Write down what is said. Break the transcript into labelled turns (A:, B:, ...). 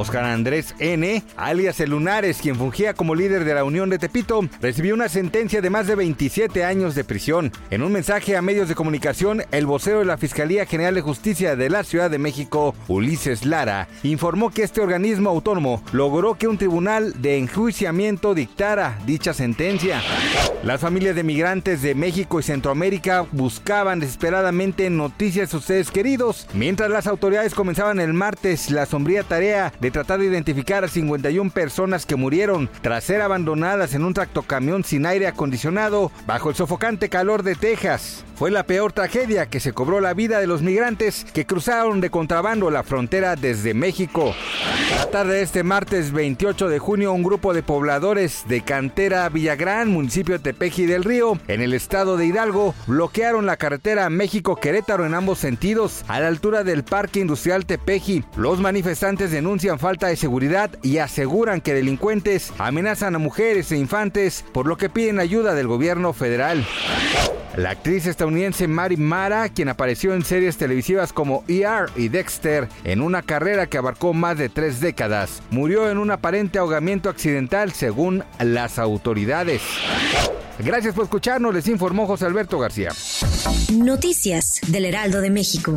A: Oscar Andrés N., alias El Lunares, quien fungía como líder de la Unión de Tepito, recibió una sentencia de más de 27 años de prisión. En un mensaje a medios de comunicación, el vocero de la Fiscalía General de Justicia de la Ciudad de México, Ulises Lara, informó que este organismo autónomo logró que un tribunal de enjuiciamiento dictara dicha sentencia. Las familias de migrantes de México y Centroamérica buscaban desesperadamente noticias de sus seres queridos, mientras las autoridades comenzaban el martes la sombría tarea de tratar de identificar a 51 personas que murieron tras ser abandonadas en un tractocamión sin aire acondicionado bajo el sofocante calor de Texas. Fue la peor tragedia que se cobró la vida de los migrantes que cruzaron de contrabando la frontera desde México. La tarde de este martes 28 de junio, un grupo de pobladores de Cantera Villagrán, municipio de Tepeji del Río, en el estado de Hidalgo, bloquearon la carretera México-Querétaro en ambos sentidos, a la altura del Parque Industrial Tepeji. Los manifestantes denuncian falta de seguridad y aseguran que delincuentes amenazan a mujeres e infantes, por lo que piden ayuda del gobierno federal. La actriz estadounidense Mary Mara, quien apareció en series televisivas como ER y Dexter en una carrera que abarcó más de tres décadas, murió en un aparente ahogamiento accidental según las autoridades. Gracias por escucharnos, les informó José Alberto García.
B: Noticias del Heraldo de México.